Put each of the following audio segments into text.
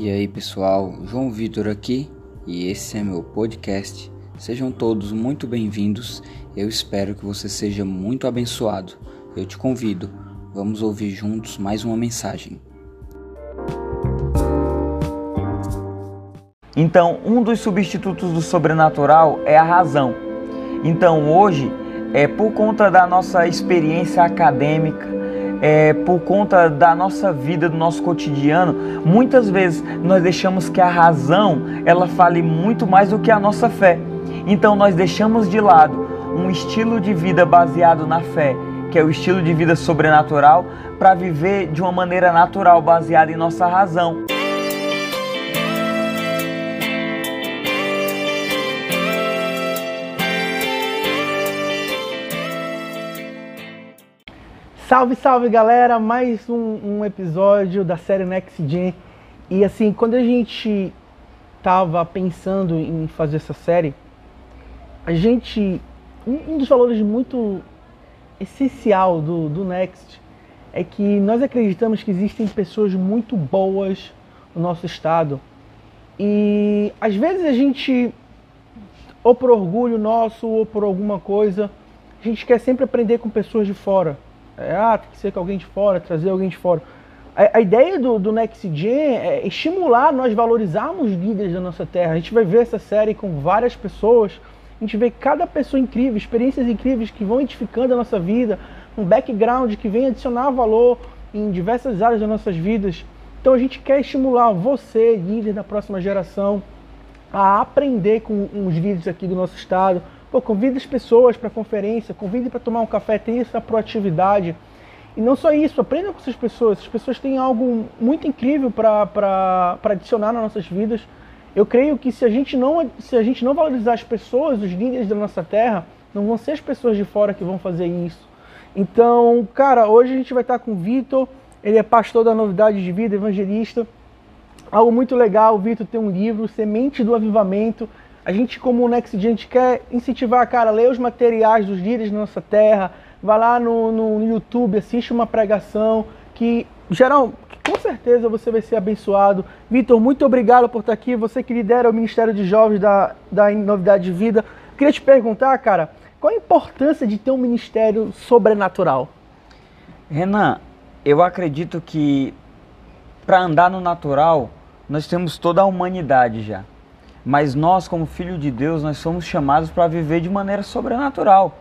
E aí pessoal, João Vitor aqui e esse é meu podcast. Sejam todos muito bem-vindos. Eu espero que você seja muito abençoado. Eu te convido, vamos ouvir juntos mais uma mensagem. Então, um dos substitutos do sobrenatural é a razão. Então, hoje, é por conta da nossa experiência acadêmica, é, por conta da nossa vida, do nosso cotidiano, muitas vezes nós deixamos que a razão ela fale muito mais do que a nossa fé. Então nós deixamos de lado um estilo de vida baseado na fé, que é o estilo de vida sobrenatural, para viver de uma maneira natural, baseada em nossa razão. Salve, salve galera! Mais um, um, episódio da série Next Gen. E assim, quando a gente tava pensando em fazer essa série, a gente. Um, um dos valores muito essencial do, do Next é que nós acreditamos que existem pessoas muito boas no nosso estado. E às vezes a gente, ou por orgulho nosso, ou por alguma coisa, a gente quer sempre aprender com pessoas de fora é, ah, tem que ser com alguém de fora, trazer alguém de fora. A, a ideia do, do NextGen é estimular nós valorizarmos líderes da nossa terra. A gente vai ver essa série com várias pessoas, a gente vê cada pessoa incrível, experiências incríveis que vão edificando a nossa vida, um background que vem adicionar valor em diversas áreas das nossas vidas. Então a gente quer estimular você, líder da próxima geração, a aprender com os líderes aqui do nosso estado, Pô, convide as pessoas para conferência, convide para tomar um café, tenha essa proatividade. E não só isso, aprenda com essas pessoas. As pessoas têm algo muito incrível para adicionar nas nossas vidas. Eu creio que se a, gente não, se a gente não valorizar as pessoas, os líderes da nossa terra, não vão ser as pessoas de fora que vão fazer isso. Então, cara, hoje a gente vai estar com o Vitor, ele é pastor da Novidade de Vida, evangelista. Algo muito legal, o Vitor tem um livro, Semente do Avivamento. A gente, como o Next, a gente quer incentivar, cara, ler os materiais dos líderes da nossa terra, vai lá no, no YouTube, assiste uma pregação que, geral, com certeza você vai ser abençoado. Vitor, muito obrigado por estar aqui. Você que lidera o Ministério de Jovens da, da Novidade de Vida. Queria te perguntar, cara, qual a importância de ter um ministério sobrenatural? Renan, eu acredito que para andar no natural, nós temos toda a humanidade já. Mas nós, como filho de Deus, nós somos chamados para viver de maneira sobrenatural.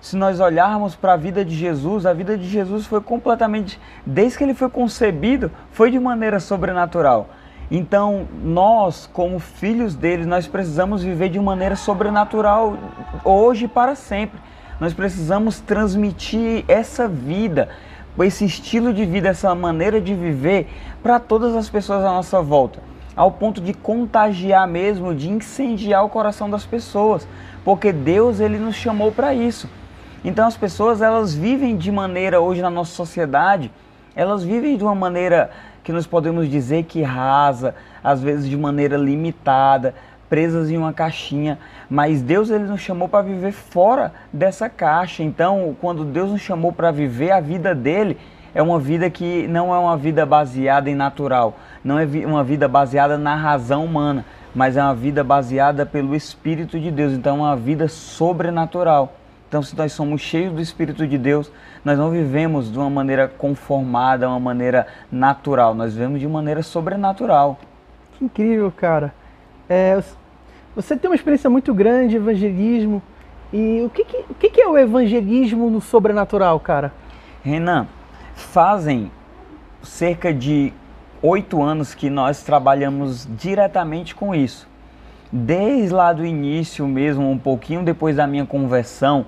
Se nós olharmos para a vida de Jesus, a vida de Jesus foi completamente, desde que ele foi concebido, foi de maneira sobrenatural. Então, nós, como filhos dele, nós precisamos viver de maneira sobrenatural hoje e para sempre. Nós precisamos transmitir essa vida, esse estilo de vida, essa maneira de viver para todas as pessoas à nossa volta ao ponto de contagiar mesmo, de incendiar o coração das pessoas, porque Deus ele nos chamou para isso. Então as pessoas elas vivem de maneira hoje na nossa sociedade, elas vivem de uma maneira que nós podemos dizer que rasa, às vezes de maneira limitada, presas em uma caixinha, mas Deus ele nos chamou para viver fora dessa caixa. Então, quando Deus nos chamou para viver a vida dele, é uma vida que não é uma vida baseada em natural, não é uma vida baseada na razão humana, mas é uma vida baseada pelo Espírito de Deus. Então, é uma vida sobrenatural. Então, se nós somos cheios do Espírito de Deus, nós não vivemos de uma maneira conformada, uma maneira natural, nós vivemos de maneira sobrenatural. Que incrível, cara. É, você tem uma experiência muito grande de evangelismo. E o que, que, o que, que é o evangelismo no sobrenatural, cara? Renan, fazem cerca de oito anos que nós trabalhamos diretamente com isso. Desde lá do início mesmo, um pouquinho depois da minha conversão,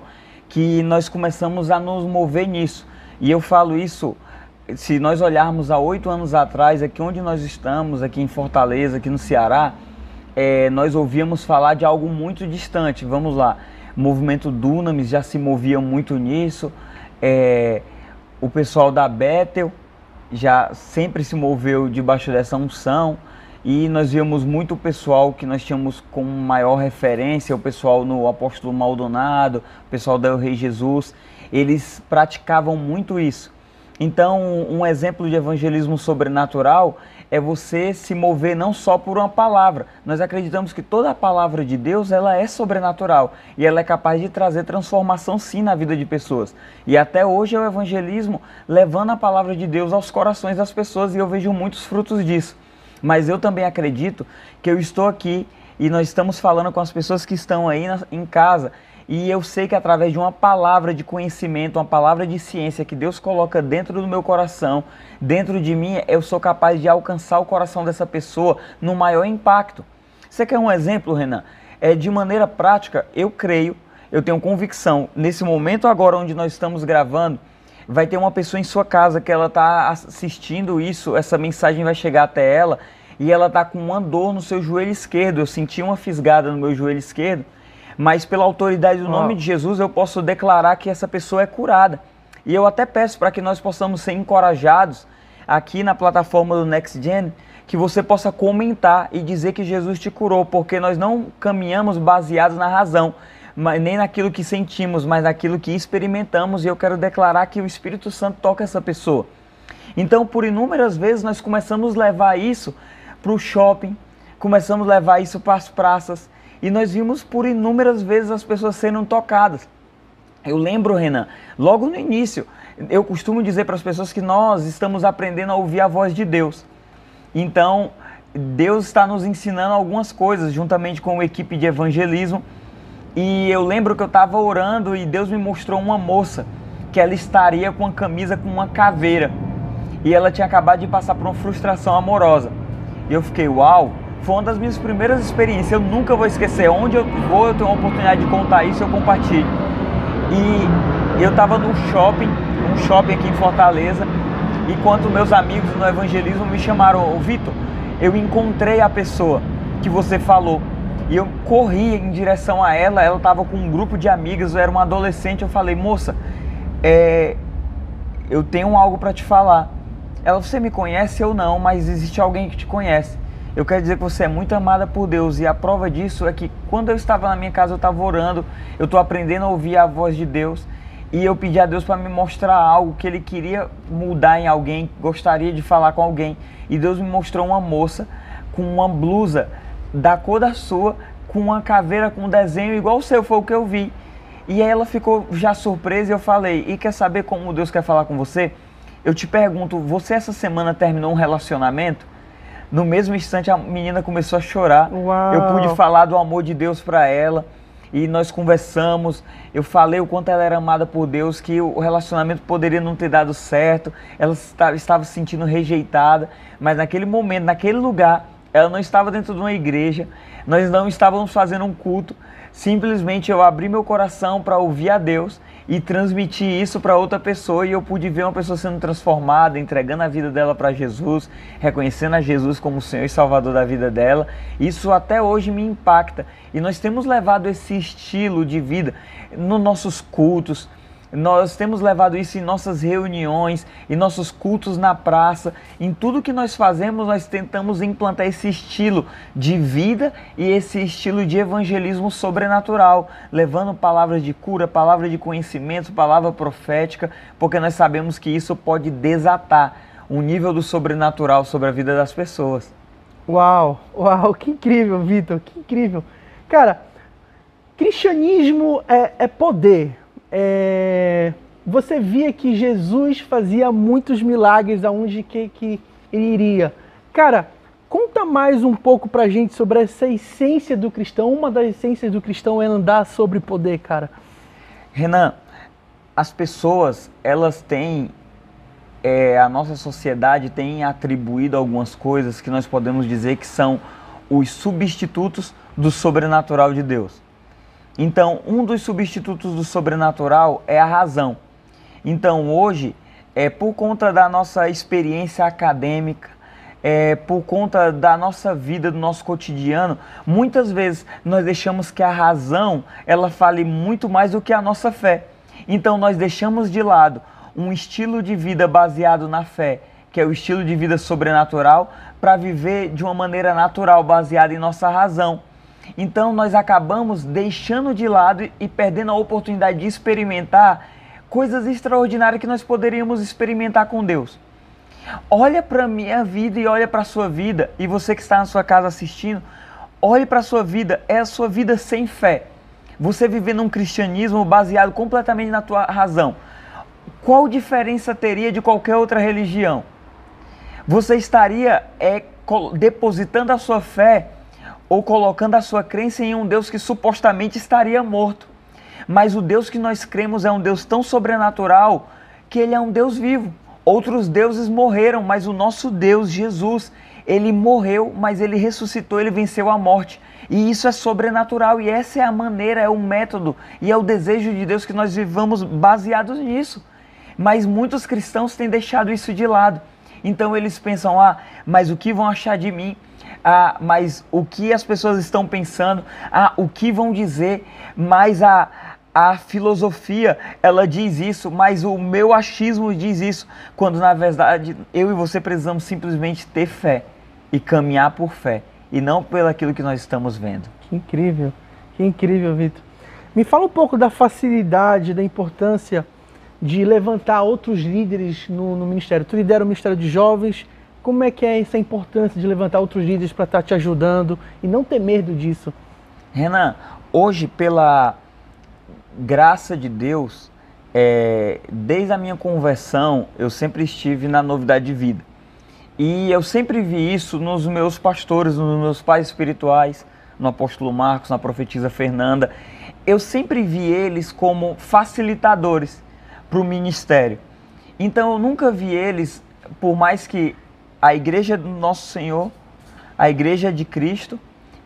que nós começamos a nos mover nisso. E eu falo isso, se nós olharmos há oito anos atrás, aqui onde nós estamos, aqui em Fortaleza, aqui no Ceará, é, nós ouvíamos falar de algo muito distante. Vamos lá, o movimento Dunamis já se movia muito nisso. É, o pessoal da Bethel já sempre se moveu debaixo dessa unção e nós víamos muito o pessoal que nós tínhamos como maior referência, o pessoal no Apóstolo Maldonado, o pessoal da Rei Jesus, eles praticavam muito isso. Então, um exemplo de evangelismo sobrenatural é você se mover não só por uma palavra. Nós acreditamos que toda a palavra de Deus ela é sobrenatural e ela é capaz de trazer transformação sim na vida de pessoas. E até hoje é o evangelismo levando a palavra de Deus aos corações das pessoas e eu vejo muitos frutos disso. Mas eu também acredito que eu estou aqui e nós estamos falando com as pessoas que estão aí na, em casa e eu sei que através de uma palavra de conhecimento, uma palavra de ciência que Deus coloca dentro do meu coração, dentro de mim, eu sou capaz de alcançar o coração dessa pessoa no maior impacto. Você quer um exemplo, Renan? É de maneira prática, eu creio, eu tenho convicção, nesse momento agora onde nós estamos gravando, vai ter uma pessoa em sua casa que ela está assistindo isso, essa mensagem vai chegar até ela e ela está com uma dor no seu joelho esquerdo. Eu senti uma fisgada no meu joelho esquerdo mas pela autoridade do nome de Jesus eu posso declarar que essa pessoa é curada. E eu até peço para que nós possamos ser encorajados aqui na plataforma do Next Gen, que você possa comentar e dizer que Jesus te curou, porque nós não caminhamos baseados na razão, nem naquilo que sentimos, mas naquilo que experimentamos, e eu quero declarar que o Espírito Santo toca essa pessoa. Então, por inúmeras vezes nós começamos a levar isso para o shopping, começamos a levar isso para as praças, e nós vimos por inúmeras vezes as pessoas sendo tocadas. Eu lembro, Renan, logo no início, eu costumo dizer para as pessoas que nós estamos aprendendo a ouvir a voz de Deus. Então, Deus está nos ensinando algumas coisas, juntamente com a equipe de evangelismo. E eu lembro que eu estava orando e Deus me mostrou uma moça que ela estaria com uma camisa com uma caveira. E ela tinha acabado de passar por uma frustração amorosa. E eu fiquei, uau, foi uma das minhas primeiras experiências. Eu nunca vou esquecer. Onde eu vou, eu tenho uma oportunidade de contar isso, eu compartilho. E eu estava num shopping, um shopping aqui em Fortaleza, enquanto meus amigos no evangelismo me chamaram, Vitor, eu encontrei a pessoa que você falou. E eu corri em direção a ela, ela estava com um grupo de amigas, eu era uma adolescente, eu falei, moça, é, eu tenho algo para te falar. Ela, você me conhece ou não, mas existe alguém que te conhece. Eu quero dizer que você é muito amada por Deus e a prova disso é que quando eu estava na minha casa, eu estava orando, eu estou aprendendo a ouvir a voz de Deus e eu pedi a Deus para me mostrar algo que Ele queria mudar em alguém, gostaria de falar com alguém. E Deus me mostrou uma moça com uma blusa da cor da sua, com uma caveira com um desenho igual o seu, foi o que eu vi. E aí ela ficou já surpresa e eu falei: E quer saber como Deus quer falar com você? Eu te pergunto: Você essa semana terminou um relacionamento? No mesmo instante, a menina começou a chorar. Uau. Eu pude falar do amor de Deus para ela e nós conversamos. Eu falei o quanto ela era amada por Deus, que o relacionamento poderia não ter dado certo, ela estava se sentindo rejeitada, mas naquele momento, naquele lugar, ela não estava dentro de uma igreja, nós não estávamos fazendo um culto, simplesmente eu abri meu coração para ouvir a Deus e transmitir isso para outra pessoa e eu pude ver uma pessoa sendo transformada, entregando a vida dela para Jesus, reconhecendo a Jesus como Senhor e Salvador da vida dela. Isso até hoje me impacta e nós temos levado esse estilo de vida nos nossos cultos, nós temos levado isso em nossas reuniões, em nossos cultos na praça, em tudo que nós fazemos, nós tentamos implantar esse estilo de vida e esse estilo de evangelismo sobrenatural, levando palavras de cura, palavra de conhecimento, palavra profética, porque nós sabemos que isso pode desatar um nível do sobrenatural sobre a vida das pessoas. Uau, uau, que incrível, Vitor, que incrível. Cara, cristianismo é, é poder é, você via que Jesus fazia muitos milagres aonde que, que ele iria. Cara, conta mais um pouco pra gente sobre essa essência do cristão. Uma das essências do cristão é andar sobre poder, cara. Renan, as pessoas, elas têm, é, a nossa sociedade tem atribuído algumas coisas que nós podemos dizer que são os substitutos do sobrenatural de Deus. Então, um dos substitutos do sobrenatural é a razão. Então, hoje, é por conta da nossa experiência acadêmica, é, por conta da nossa vida, do nosso cotidiano, muitas vezes nós deixamos que a razão ela fale muito mais do que a nossa fé. Então, nós deixamos de lado um estilo de vida baseado na fé, que é o estilo de vida sobrenatural, para viver de uma maneira natural, baseada em nossa razão. Então nós acabamos deixando de lado e perdendo a oportunidade de experimentar coisas extraordinárias que nós poderíamos experimentar com Deus. Olha para minha vida e olha para a sua vida, e você que está na sua casa assistindo, olhe para a sua vida, é a sua vida sem fé. Você vivendo um cristianismo baseado completamente na tua razão. Qual diferença teria de qualquer outra religião? Você estaria é, depositando a sua fé ou colocando a sua crença em um Deus que supostamente estaria morto. Mas o Deus que nós cremos é um Deus tão sobrenatural que ele é um Deus vivo. Outros deuses morreram, mas o nosso Deus, Jesus, ele morreu, mas ele ressuscitou, ele venceu a morte. E isso é sobrenatural e essa é a maneira, é o método e é o desejo de Deus que nós vivamos baseados nisso. Mas muitos cristãos têm deixado isso de lado. Então eles pensam: ah, mas o que vão achar de mim? Ah, mas o que as pessoas estão pensando? Ah, o que vão dizer? Mas a, a filosofia ela diz isso, mas o meu achismo diz isso, quando na verdade eu e você precisamos simplesmente ter fé e caminhar por fé e não pelo aquilo que nós estamos vendo. Que incrível, que incrível, Vitor. Me fala um pouco da facilidade, da importância de levantar outros líderes no, no, ministério. Tu lidera o Ministério de Jovens. Como é que é essa importância de levantar outros líderes para estar tá te ajudando e não ter medo disso? Renan, hoje, pela graça de Deus, é, desde a minha conversão, eu sempre estive na novidade de vida. E eu sempre vi isso nos meus pastores, nos meus pais espirituais, no apóstolo Marcos, na profetisa Fernanda. Eu sempre vi eles como facilitadores para o ministério. Então eu nunca vi eles, por mais que a igreja do nosso Senhor, a igreja de Cristo,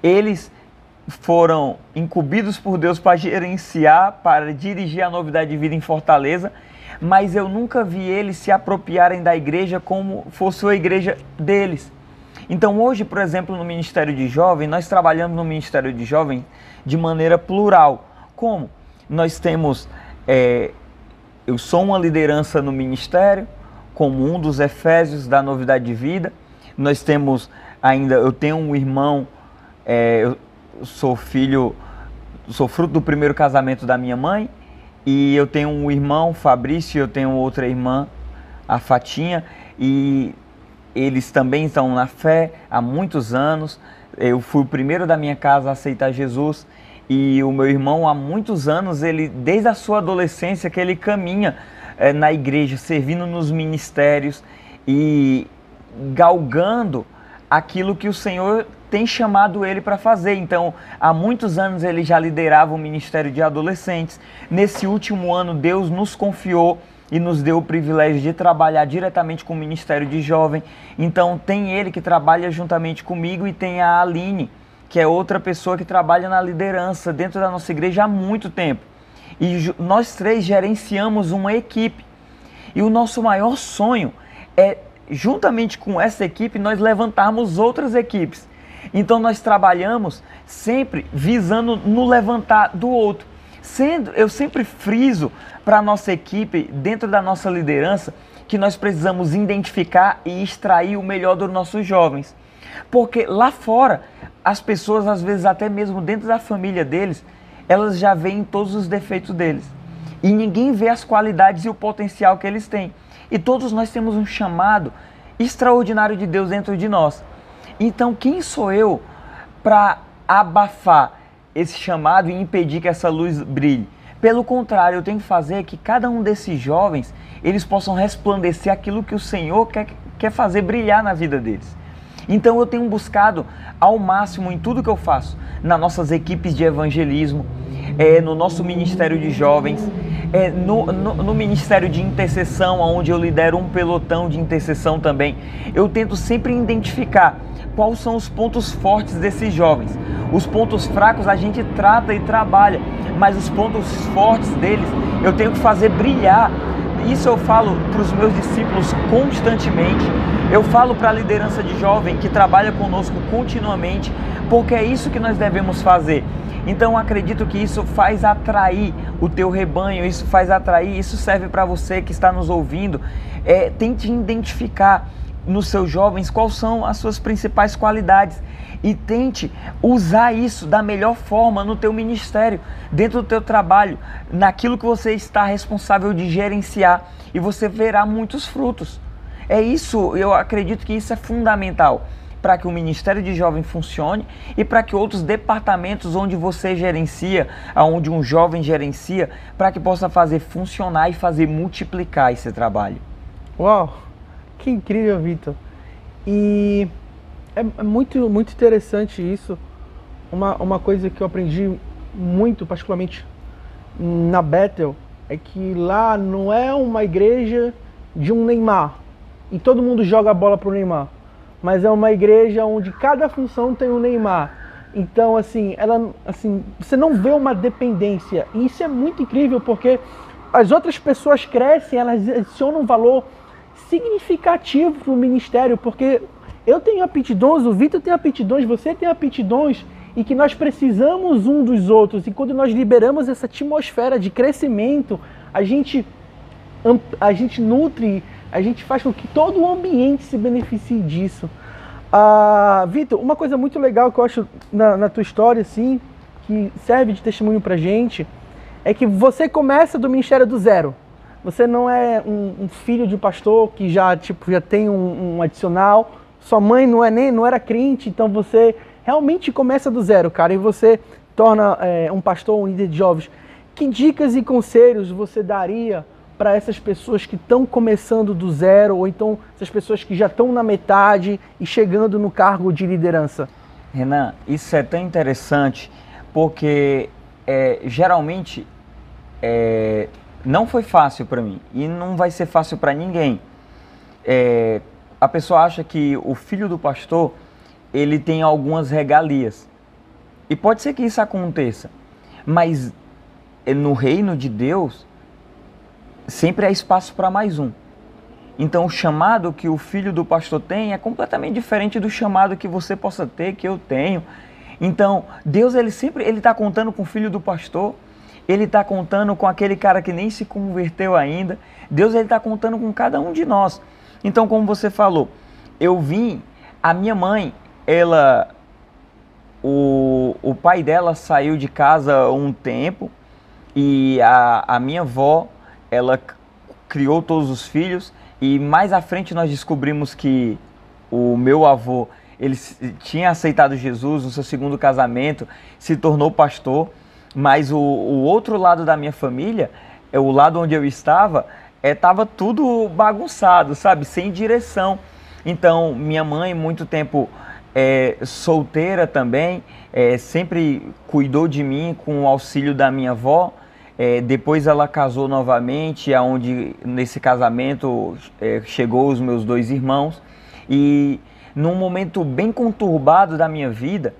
eles foram incumbidos por Deus para gerenciar, para dirigir a novidade de vida em Fortaleza, mas eu nunca vi eles se apropriarem da igreja como fosse a igreja deles. Então hoje, por exemplo, no Ministério de Jovem, nós trabalhamos no Ministério de Jovem de maneira plural. Como? Nós temos é, eu sou uma liderança no ministério, como um dos Efésios da Novidade de Vida. Nós temos ainda, eu tenho um irmão, é, eu sou filho, sou fruto do primeiro casamento da minha mãe, e eu tenho um irmão, Fabrício, eu tenho outra irmã, a Fatinha, e eles também estão na fé há muitos anos. Eu fui o primeiro da minha casa a aceitar Jesus e o meu irmão, há muitos anos, ele desde a sua adolescência que ele caminha é, na igreja, servindo nos ministérios e galgando aquilo que o Senhor tem chamado ele para fazer. Então, há muitos anos ele já liderava o ministério de adolescentes. Nesse último ano, Deus nos confiou e nos deu o privilégio de trabalhar diretamente com o ministério de jovem. Então, tem ele que trabalha juntamente comigo e tem a Aline que é outra pessoa que trabalha na liderança dentro da nossa igreja há muito tempo. E nós três gerenciamos uma equipe. E o nosso maior sonho é, juntamente com essa equipe, nós levantarmos outras equipes. Então nós trabalhamos sempre visando no levantar do outro. Sendo, eu sempre friso para a nossa equipe, dentro da nossa liderança, que nós precisamos identificar e extrair o melhor dos nossos jovens. Porque lá fora as pessoas, às vezes, até mesmo dentro da família deles, elas já veem todos os defeitos deles. E ninguém vê as qualidades e o potencial que eles têm. E todos nós temos um chamado extraordinário de Deus dentro de nós. Então, quem sou eu para abafar esse chamado e impedir que essa luz brilhe? Pelo contrário, eu tenho que fazer que cada um desses jovens eles possam resplandecer aquilo que o Senhor quer, quer fazer brilhar na vida deles. Então eu tenho buscado ao máximo em tudo que eu faço, nas nossas equipes de evangelismo, é, no nosso ministério de jovens, é, no, no, no, ministério de intercessão, onde eu lidero um pelotão de intercessão também. Eu tento sempre identificar quais são os pontos fortes desses jovens. Os pontos fracos a gente trata e trabalha, mas os pontos fortes deles eu tenho que fazer brilhar. Isso eu falo para os meus discípulos constantemente eu falo para a liderança de jovem que trabalha conosco continuamente, porque é isso que nós devemos fazer. Então acredito que isso faz atrair o teu rebanho, isso faz atrair, isso serve para você que está nos ouvindo. É, tente identificar nos seus jovens quais são as suas principais qualidades e tente usar isso da melhor forma no teu ministério, dentro do teu trabalho, naquilo que você está responsável de gerenciar e você verá muitos frutos. É isso, eu acredito que isso é fundamental para que o Ministério de Jovem funcione e para que outros departamentos onde você gerencia, onde um jovem gerencia, para que possa fazer funcionar e fazer multiplicar esse trabalho. Uau, que incrível, Vitor. E é, é muito, muito interessante isso. Uma, uma coisa que eu aprendi muito, particularmente na Bethel, é que lá não é uma igreja de um Neymar e todo mundo joga a bola pro Neymar mas é uma igreja onde cada função tem um Neymar. Então, assim, ela, assim, você não vê uma dependência. E isso é muito incrível porque as outras pessoas crescem, elas adicionam um valor significativo para o ministério, porque eu tenho aptidões, o Vitor tem aptidões, você tem aptidões, e que nós precisamos um dos outros. E quando nós liberamos essa atmosfera de crescimento, a gente, a gente nutre a gente faz com que todo o ambiente se beneficie disso. Ah, Vitor, uma coisa muito legal que eu acho na, na, tua história, assim, que serve de testemunho pra gente, é que você começa do ministério do zero. Você não é um, um filho de um pastor que já, tipo, já tem um, um, adicional. Sua mãe não, é nem, não era crente, então você realmente começa do zero, cara, e você torna é, um pastor, um líder de jovens. Que dicas e conselhos você daria para essas pessoas que estão começando do zero, ou então essas pessoas que já estão na metade e chegando no cargo de liderança? Renan, isso é tão interessante porque é, geralmente é, não foi fácil para mim e não vai ser fácil para ninguém. É, a pessoa acha que o filho do pastor ele tem algumas regalias e pode ser que isso aconteça, mas no reino de Deus sempre há espaço para mais um. Então o chamado que o filho do pastor tem é completamente diferente do chamado que você possa ter, que eu tenho. Então Deus ele sempre ele está contando com o filho do pastor, ele está contando com aquele cara que nem se converteu ainda. Deus ele está contando com cada um de nós. Então como você falou, eu vim, a minha mãe, ela, o, o pai dela saiu de casa um tempo e a, a minha avó ela criou todos os filhos e mais à frente nós descobrimos que o meu avô ele tinha aceitado Jesus no seu segundo casamento, se tornou pastor, mas o, o outro lado da minha família, é o lado onde eu estava, é, tudo bagunçado, sabe, sem direção. Então minha mãe muito tempo é, solteira também, é, sempre cuidou de mim com o auxílio da minha avó. É, depois ela casou novamente, aonde nesse casamento é, chegou os meus dois irmãos e num momento bem conturbado da minha vida,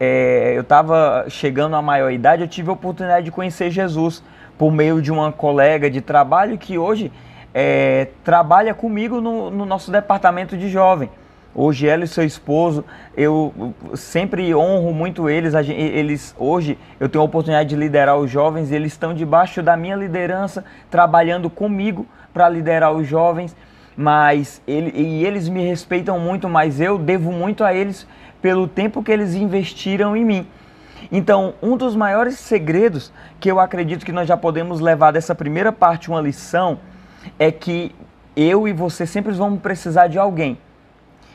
é, eu estava chegando à maior idade, eu tive a oportunidade de conhecer Jesus por meio de uma colega de trabalho que hoje é, trabalha comigo no, no nosso departamento de jovem. Hoje ela e seu esposo, eu sempre honro muito eles. Eles hoje eu tenho a oportunidade de liderar os jovens, eles estão debaixo da minha liderança, trabalhando comigo para liderar os jovens. Mas ele, e eles me respeitam muito, mas eu devo muito a eles pelo tempo que eles investiram em mim. Então, um dos maiores segredos que eu acredito que nós já podemos levar dessa primeira parte uma lição é que eu e você sempre vamos precisar de alguém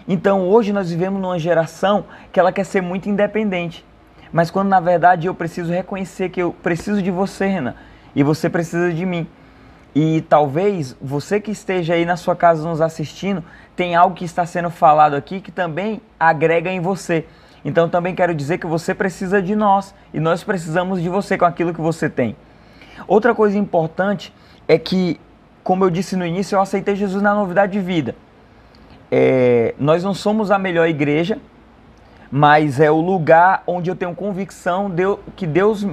então hoje nós vivemos numa geração que ela quer ser muito independente. Mas quando na verdade eu preciso reconhecer que eu preciso de você, Renan, e você precisa de mim. E talvez você que esteja aí na sua casa nos assistindo, tem algo que está sendo falado aqui que também agrega em você. Então também quero dizer que você precisa de nós e nós precisamos de você com aquilo que você tem. Outra coisa importante é que, como eu disse no início, eu aceitei Jesus na novidade de vida é, nós não somos a melhor igreja, mas é o lugar onde eu tenho convicção de, que Deus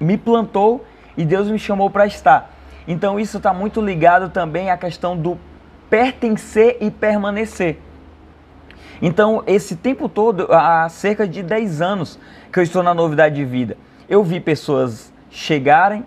me plantou e Deus me chamou para estar. Então isso está muito ligado também à questão do pertencer e permanecer. Então, esse tempo todo, há cerca de 10 anos que eu estou na novidade de vida, eu vi pessoas chegarem,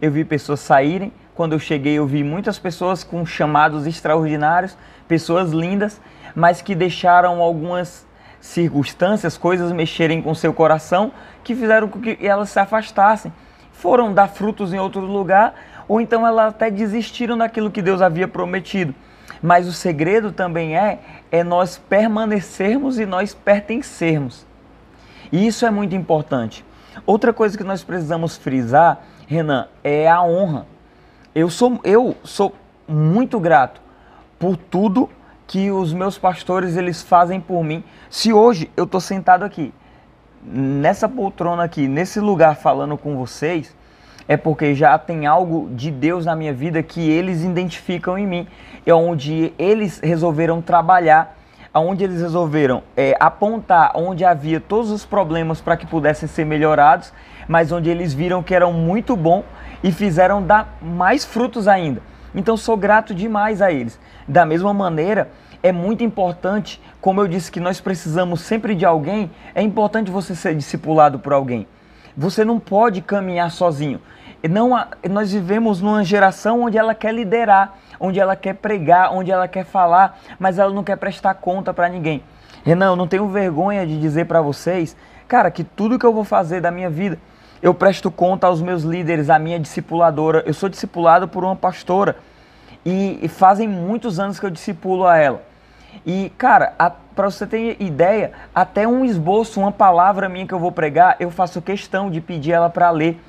eu vi pessoas saírem. Quando eu cheguei, eu vi muitas pessoas com chamados extraordinários, pessoas lindas, mas que deixaram algumas circunstâncias, coisas mexerem com seu coração, que fizeram com que elas se afastassem. Foram dar frutos em outro lugar, ou então elas até desistiram daquilo que Deus havia prometido. Mas o segredo também é é nós permanecermos e nós pertencermos. E isso é muito importante. Outra coisa que nós precisamos frisar, Renan, é a honra. Eu sou eu sou muito grato por tudo que os meus pastores eles fazem por mim. Se hoje eu estou sentado aqui nessa poltrona aqui, nesse lugar falando com vocês, é porque já tem algo de Deus na minha vida que eles identificam em mim. É onde eles resolveram trabalhar, onde eles resolveram é, apontar onde havia todos os problemas para que pudessem ser melhorados, mas onde eles viram que eram muito bom e fizeram dar mais frutos ainda. Então sou grato demais a eles. Da mesma maneira, é muito importante, como eu disse que nós precisamos sempre de alguém, é importante você ser discipulado por alguém. Você não pode caminhar sozinho. Não, nós vivemos numa geração onde ela quer liderar, onde ela quer pregar, onde ela quer falar, mas ela não quer prestar conta para ninguém. Renan, eu não tenho vergonha de dizer para vocês, cara, que tudo que eu vou fazer da minha vida, eu presto conta aos meus líderes, à minha discipuladora. Eu sou discipulado por uma pastora e, e fazem muitos anos que eu discipulo a ela. E, cara, para você ter ideia, até um esboço, uma palavra minha que eu vou pregar, eu faço questão de pedir ela para ler.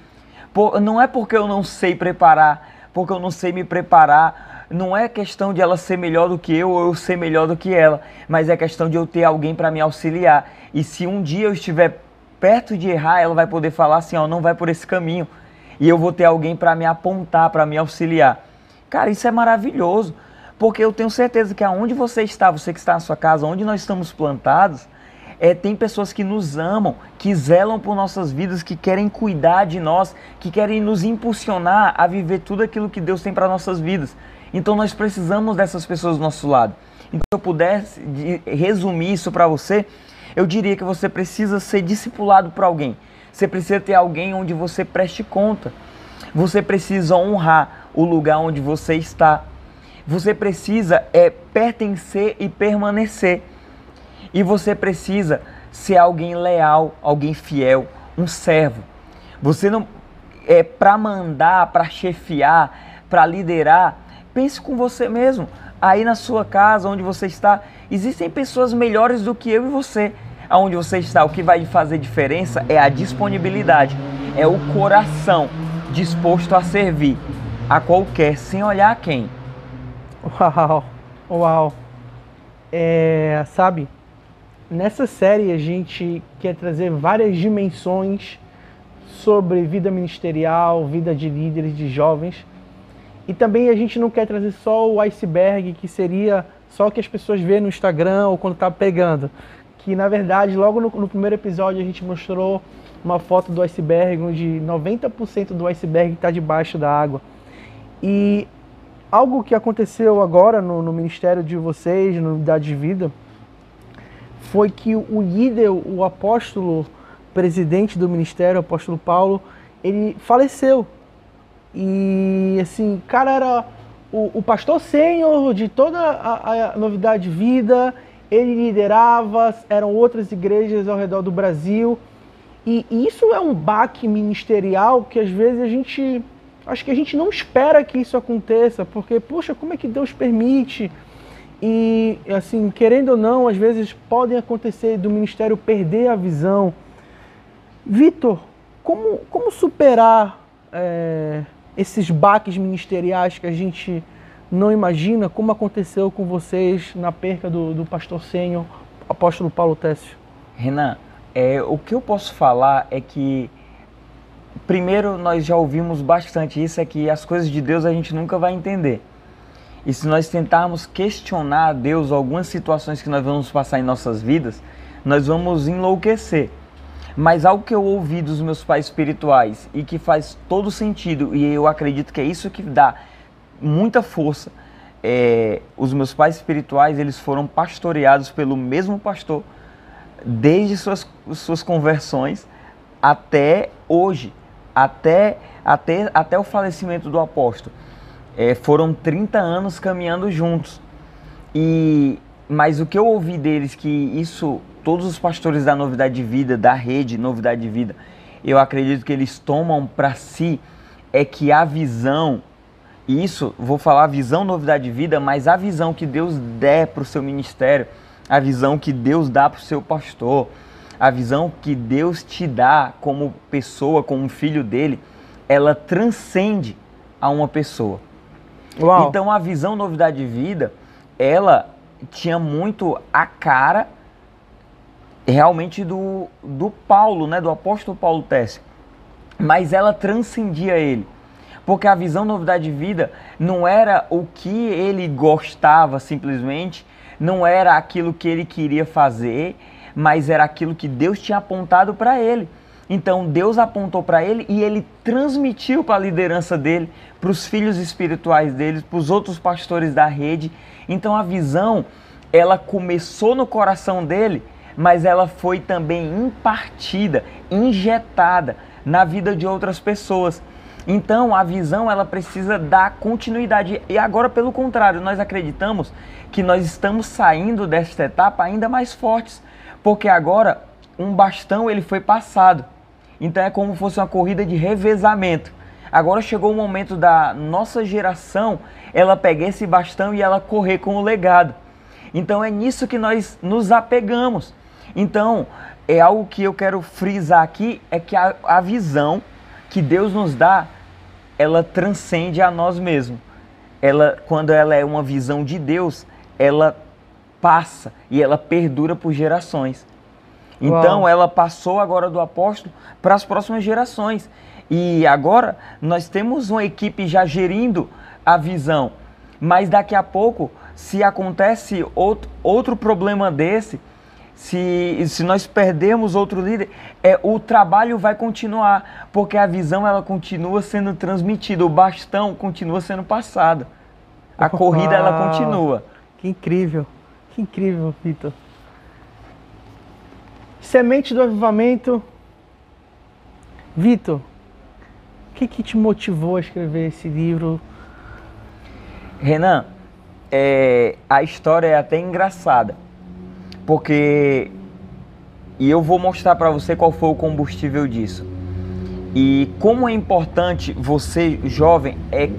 Por, não é porque eu não sei preparar, porque eu não sei me preparar, não é questão de ela ser melhor do que eu ou eu ser melhor do que ela, mas é questão de eu ter alguém para me auxiliar. E se um dia eu estiver perto de errar, ela vai poder falar assim, ó, não vai por esse caminho. E eu vou ter alguém para me apontar, para me auxiliar. Cara, isso é maravilhoso. Porque eu tenho certeza que aonde você está, você que está na sua casa, onde nós estamos plantados, é, tem pessoas que nos amam, que zelam por nossas vidas, que querem cuidar de nós, que querem nos impulsionar a viver tudo aquilo que Deus tem para nossas vidas. Então nós precisamos dessas pessoas do nosso lado. Então, se eu pudesse resumir isso para você, eu diria que você precisa ser discipulado por alguém. Você precisa ter alguém onde você preste conta. Você precisa honrar o lugar onde você está. Você precisa é pertencer e permanecer. E você precisa ser alguém leal, alguém fiel, um servo. Você não é para mandar, para chefiar, para liderar. Pense com você mesmo. Aí na sua casa, onde você está, existem pessoas melhores do que eu e você. Aonde você está, o que vai fazer diferença é a disponibilidade, é o coração disposto a servir a qualquer, sem olhar a quem. Uau, uau. É, sabe, nessa série a gente quer trazer várias dimensões sobre vida ministerial, vida de líderes, de jovens. E também a gente não quer trazer só o iceberg, que seria só o que as pessoas vêem no Instagram ou quando tá pegando. Que na verdade, logo no, no primeiro episódio, a gente mostrou uma foto do iceberg, onde 90% do iceberg está debaixo da água. E algo que aconteceu agora no, no ministério de vocês, no Unidade de Vida, foi que o líder, o apóstolo presidente do ministério, o apóstolo Paulo, ele faleceu. E assim, cara era o, o pastor sênior de toda a, a, novidade de vida, ele liderava, eram outras igrejas ao redor do Brasil. E, e isso é um baque ministerial que às vezes a gente acho que a gente não espera que isso aconteça, porque, poxa, como é que Deus permite? E, assim, querendo ou não, às vezes podem acontecer do ministério perder a visão. Vitor, como, como superar é, esses baques ministeriais que a gente não imagina, como aconteceu com vocês na perca do, do pastor sênior, apóstolo Paulo Técio? Renan, é, o que eu posso falar é que primeiro nós já ouvimos bastante isso, é que as coisas de Deus a gente nunca vai entender. E se nós tentarmos questionar a Deus algumas situações que nós vamos passar em nossas vidas, nós vamos enlouquecer. Mas algo que eu ouvi dos meus pais espirituais e que faz todo sentido, e eu acredito que é isso que dá muita força, é, os meus pais espirituais eles foram pastoreados pelo mesmo pastor desde suas, suas conversões até hoje até, até, até o falecimento do apóstolo. É, foram 30 anos caminhando juntos. E mas o que eu ouvi deles que isso todos os pastores da Novidade de Vida, da rede Novidade de Vida, eu acredito que eles tomam para si é que a visão isso, vou falar visão Novidade de Vida, mas a visão que Deus der para o seu ministério, a visão que Deus dá para o seu pastor, a visão que Deus te dá como pessoa, como filho dele, ela transcende a uma pessoa. Uau. Então a visão Novidade de Vida, ela tinha muito a cara realmente do, do Paulo, né, do apóstolo Paulo Tess. Mas ela transcendia ele. Porque a visão Novidade de Vida não era o que ele gostava simplesmente, não era aquilo que ele queria fazer, mas era aquilo que Deus tinha apontado para ele. Então Deus apontou para ele e ele transmitiu para a liderança dele, para os filhos espirituais dele, para os outros pastores da rede. Então a visão, ela começou no coração dele, mas ela foi também impartida, injetada na vida de outras pessoas. Então a visão ela precisa dar continuidade. E agora, pelo contrário, nós acreditamos que nós estamos saindo desta etapa ainda mais fortes, porque agora um bastão ele foi passado. Então é como se fosse uma corrida de revezamento. Agora chegou o momento da nossa geração ela pegar esse bastão e ela correr com o legado. Então é nisso que nós nos apegamos. Então é algo que eu quero frisar aqui é que a, a visão que Deus nos dá, ela transcende a nós mesmos. Ela, quando ela é uma visão de Deus, ela passa e ela perdura por gerações. Então Uau. ela passou agora do apóstolo para as próximas gerações. E agora nós temos uma equipe já gerindo a visão. Mas daqui a pouco, se acontece outro, outro problema desse, se, se nós perdermos outro líder, é, o trabalho vai continuar, porque a visão ela continua sendo transmitida, o bastão continua sendo passado. A corrida ela continua. Que incrível, que incrível, Vitor. Semente do avivamento. Vitor, o que, que te motivou a escrever esse livro? Renan, é, a história é até engraçada, porque e eu vou mostrar para você qual foi o combustível disso. E como é importante você, jovem, é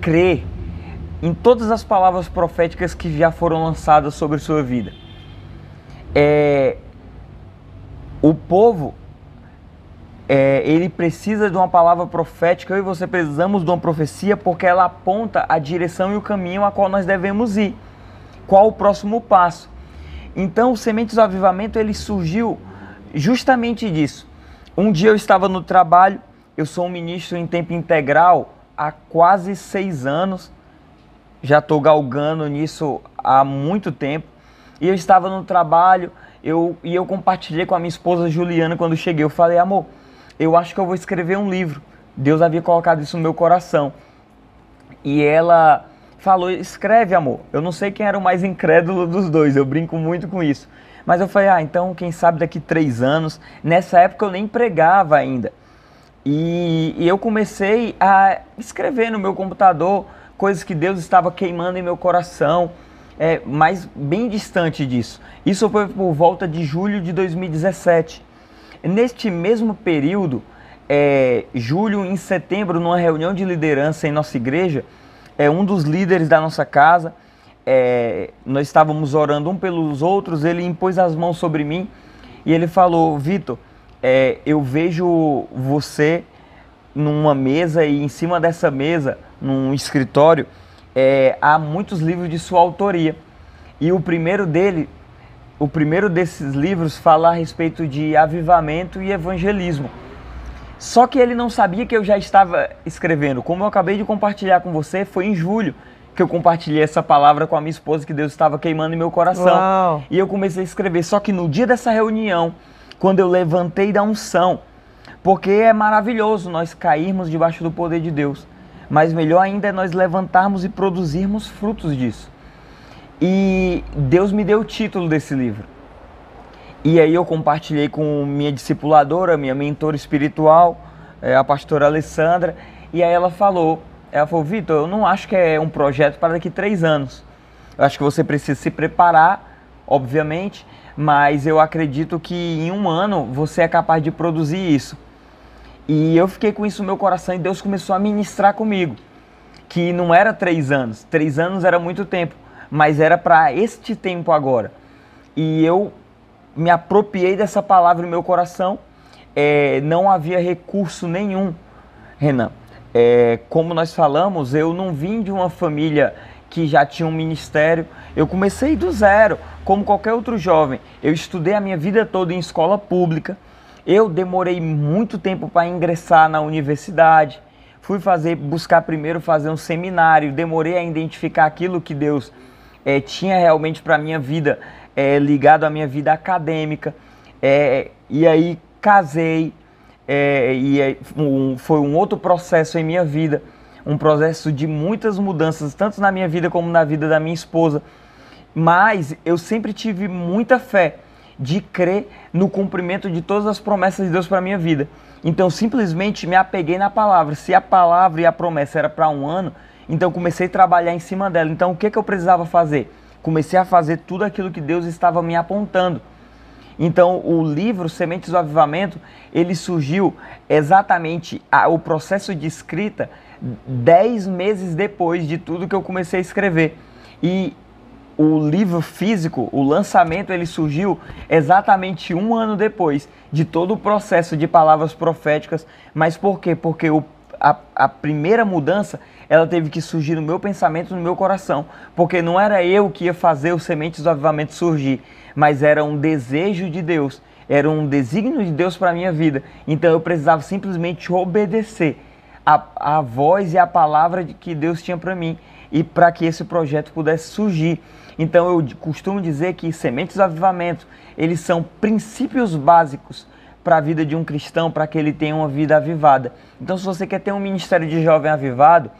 crer em todas as palavras proféticas que já foram lançadas sobre sua vida. É, o povo é, ele precisa de uma palavra profética, eu e você precisamos de uma profecia porque ela aponta a direção e o caminho a qual nós devemos ir. Qual o próximo passo? Então, o Sementes do Avivamento ele surgiu justamente disso. Um dia eu estava no trabalho, eu sou um ministro em tempo integral há quase seis anos, já estou galgando nisso há muito tempo, e eu estava no trabalho, eu, e eu compartilhei com a minha esposa Juliana quando cheguei. Eu falei, amor, eu acho que eu vou escrever um livro. Deus havia colocado isso no meu coração. E ela falou, escreve, amor. Eu não sei quem era o mais incrédulo dos dois, eu brinco muito com isso. Mas eu falei, ah, então quem sabe daqui três anos. Nessa época eu nem pregava ainda. E, e eu comecei a escrever no meu computador coisas que Deus estava queimando em meu coração é, mas bem distante disso. Isso foi por volta de julho de 2017. Neste mesmo período, é, julho em setembro, numa reunião de liderança em nossa igreja, é, um dos líderes da nossa casa, é, nós estávamos orando um pelos outros, ele impôs as mãos sobre mim e ele falou, Vitor, é, eu vejo você numa mesa e em cima dessa mesa, num escritório, é, há muitos livros de sua autoria. E o primeiro dele, o primeiro desses livros fala a respeito de avivamento e evangelismo. Só que ele não sabia que eu já estava escrevendo. Como eu acabei de compartilhar com você, foi em julho que eu compartilhei essa palavra com a minha esposa que Deus estava queimando em meu coração. Uau. E eu comecei a escrever. Só que no dia dessa reunião, quando eu levantei da unção, porque é maravilhoso nós cairmos debaixo do poder de Deus mas melhor ainda é nós levantarmos e produzirmos frutos disso. E Deus me deu o título desse livro. E aí eu compartilhei com minha discipuladora, minha mentora espiritual, é, a pastora Alessandra, e aí ela falou, ela falou, Vitor, eu não acho que é um projeto para daqui três anos. Eu acho que você precisa se preparar obviamente, mas eu acredito que em um ano você é capaz de produzir isso. E eu fiquei com isso no meu coração e Deus começou a ministrar comigo. Que não era três anos, três anos era muito tempo, mas era para este tempo agora. E eu me apropriei dessa palavra no meu coração. É, não havia recurso nenhum, Renan. É, como nós falamos, eu não vim de uma família que já tinha um ministério. Eu comecei do zero, como qualquer outro jovem. Eu estudei a minha vida toda em escola pública. Eu demorei muito tempo para ingressar na universidade. Fui fazer, buscar primeiro fazer um seminário. Demorei a identificar aquilo que Deus é, tinha realmente para minha vida, é, ligado à minha vida acadêmica. É, e aí casei. e um, foi um outro processo em minha vida um processo de muitas mudanças, tanto na minha vida como na vida da minha esposa. Mas eu sempre tive muita fé de crer no cumprimento de todas as promessas de Deus para minha vida. Então simplesmente me apeguei na palavra. Se a palavra e a promessa era para um ano, então comecei a trabalhar em cima dela. Então o que, que eu precisava fazer? Comecei a fazer tudo aquilo que Deus estava me apontando. Então o livro Sementes do Avivamento ele surgiu exatamente a, o processo de escrita dez meses depois de tudo que eu comecei a escrever. E o livro físico, o lançamento, ele surgiu exatamente um ano depois de todo o processo de palavras proféticas. Mas por quê? Porque o, a, a primeira mudança ela teve que surgir no meu pensamento, no meu coração. Porque não era eu que ia fazer os sementes do avivamento surgir, mas era um desejo de Deus, era um desígnio de Deus para a minha vida. Então eu precisava simplesmente obedecer a, a voz e a palavra que Deus tinha para mim e para que esse projeto pudesse surgir. Então eu costumo dizer que sementes do avivamento, eles são princípios básicos para a vida de um cristão, para que ele tenha uma vida avivada. Então se você quer ter um ministério de jovem avivado,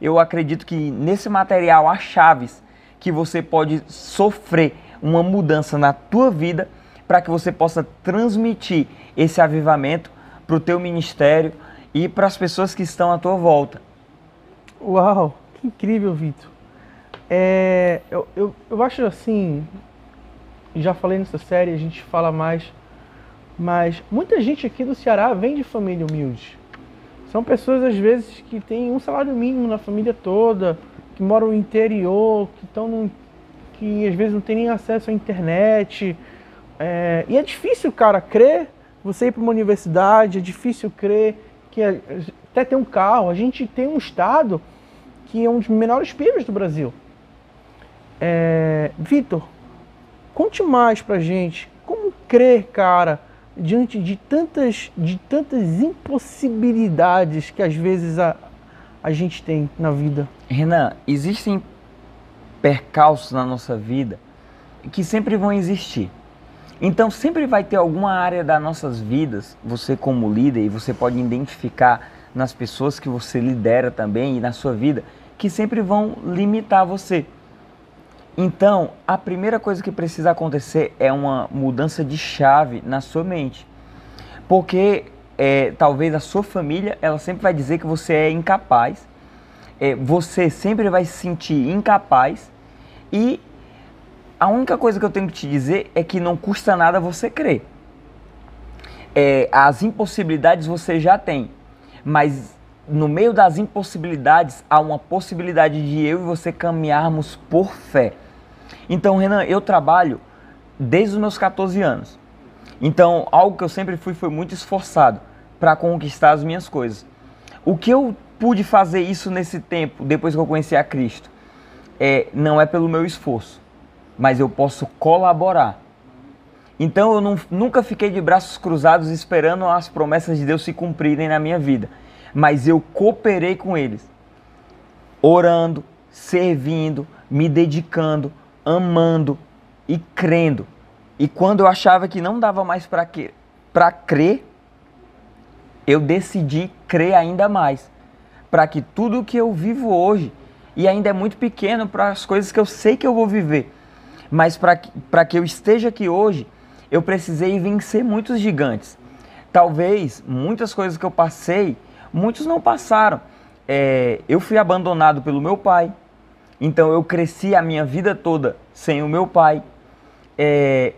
eu acredito que nesse material há chaves que você pode sofrer uma mudança na tua vida para que você possa transmitir esse avivamento para o teu ministério, e para as pessoas que estão à tua volta. Uau, que incrível, Vitor. É, eu, eu, eu acho assim, já falei nessa série, a gente fala mais, mas muita gente aqui do Ceará vem de família humilde. São pessoas, às vezes, que têm um salário mínimo na família toda, que moram no interior, que estão no, que às vezes não tem nem acesso à internet. É, e é difícil, cara, crer, você ir para uma universidade, é difícil crer que até tem um carro, a gente tem um estado que é um dos menores PIBs do Brasil. É, Vitor, conte mais pra gente como crer, cara, diante de tantas, de tantas impossibilidades que às vezes a, a gente tem na vida. Renan, existem percalços na nossa vida que sempre vão existir. Então sempre vai ter alguma área das nossas vidas, você como líder, e você pode identificar nas pessoas que você lidera também e na sua vida, que sempre vão limitar você. Então, a primeira coisa que precisa acontecer é uma mudança de chave na sua mente. Porque é, talvez a sua família, ela sempre vai dizer que você é incapaz, é, você sempre vai se sentir incapaz e a única coisa que eu tenho que te dizer é que não custa nada você crer. É, as impossibilidades você já tem, mas no meio das impossibilidades há uma possibilidade de eu e você caminharmos por fé. Então, Renan, eu trabalho desde os meus 14 anos. Então, algo que eu sempre fui foi muito esforçado para conquistar as minhas coisas. O que eu pude fazer isso nesse tempo, depois que eu conheci a Cristo, é, não é pelo meu esforço, mas eu posso colaborar. Então eu não, nunca fiquei de braços cruzados esperando as promessas de Deus se cumprirem na minha vida, mas eu cooperei com eles, orando, servindo, me dedicando, amando e crendo. E quando eu achava que não dava mais para crer, eu decidi crer ainda mais, para que tudo que eu vivo hoje, e ainda é muito pequeno para as coisas que eu sei que eu vou viver, mas para que, que eu esteja aqui hoje, eu precisei vencer muitos gigantes. Talvez muitas coisas que eu passei, muitos não passaram. É, eu fui abandonado pelo meu pai, então eu cresci a minha vida toda sem o meu pai. é,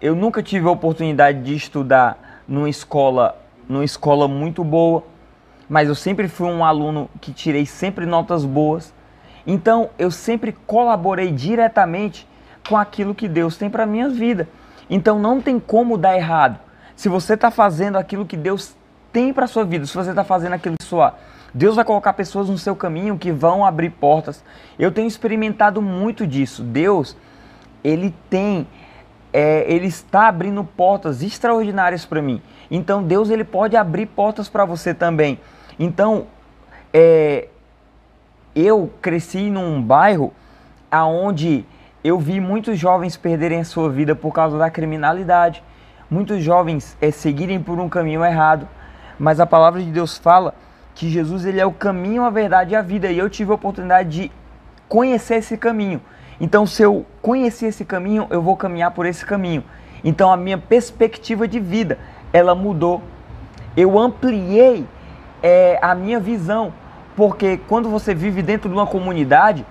eu nunca tive a oportunidade de estudar numa escola, numa escola muito boa, mas eu sempre fui um aluno que tirei sempre notas boas. Então eu sempre colaborei diretamente com aquilo que Deus tem para minha vida. Então não tem como dar errado. Se você está fazendo aquilo que Deus tem para sua vida, se você está fazendo aquilo que sua Deus vai colocar pessoas no seu caminho que vão abrir portas. Eu tenho experimentado muito disso. Deus, ele tem, é, ele está abrindo portas extraordinárias para mim. Então Deus ele pode abrir portas para você também. Então, é, eu cresci num bairro aonde eu vi muitos jovens perderem a sua vida por causa da criminalidade, muitos jovens é, seguirem por um caminho errado. Mas a palavra de Deus fala que Jesus ele é o caminho, a verdade e a vida. E eu tive a oportunidade de conhecer esse caminho. Então, se eu conhecer esse caminho, eu vou caminhar por esse caminho. Então, a minha perspectiva de vida, ela mudou. Eu ampliei é, a minha visão, porque quando você vive dentro de uma comunidade,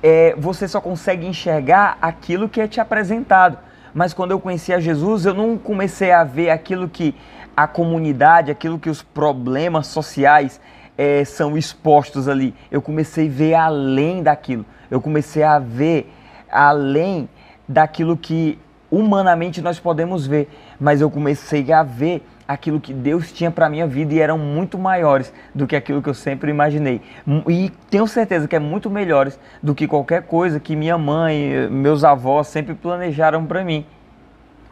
é, você só consegue enxergar aquilo que é te apresentado. Mas quando eu conheci a Jesus, eu não comecei a ver aquilo que a comunidade, aquilo que os problemas sociais é, são expostos ali. Eu comecei a ver além daquilo. Eu comecei a ver além daquilo que humanamente nós podemos ver. Mas eu comecei a ver aquilo que Deus tinha para minha vida e eram muito maiores do que aquilo que eu sempre imaginei. E tenho certeza que é muito melhores do que qualquer coisa que minha mãe, meus avós sempre planejaram para mim.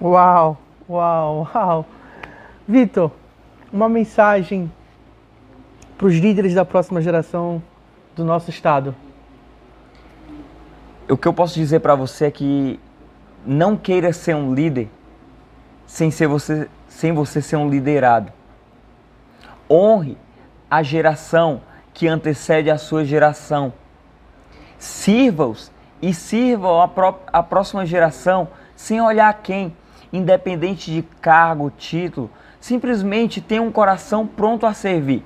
Uau, uau, uau. Vitor, uma mensagem para os líderes da próxima geração do nosso estado. O que eu posso dizer para você é que não queira ser um líder sem ser você, sem você ser um liderado. Honre a geração que antecede a sua geração. Sirva-os e sirvam a, pró a próxima geração sem olhar quem, independente de cargo, título, Simplesmente tenha um coração pronto a servir.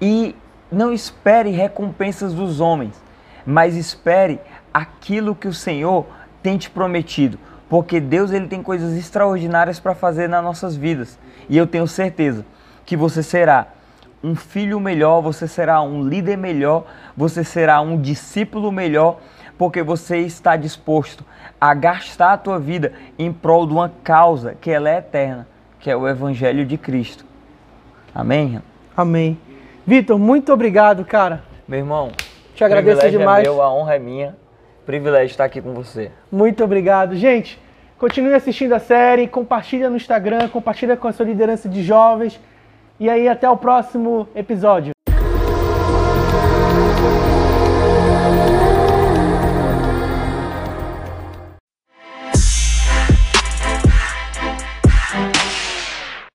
E não espere recompensas dos homens, mas espere aquilo que o Senhor tem te prometido, porque Deus ele tem coisas extraordinárias para fazer nas nossas vidas. E eu tenho certeza que você será um filho melhor, você será um líder melhor, você será um discípulo melhor, porque você está disposto a gastar a tua vida em prol de uma causa que ela é eterna que é o Evangelho de Cristo. Amém? Amém. Vitor, muito obrigado, cara. Meu irmão, te agradeço é demais. É meu, a honra é minha. Privilégio estar aqui com você. Muito obrigado. Gente, continue assistindo a série, compartilha no Instagram, compartilha com a sua liderança de jovens. E aí, até o próximo episódio.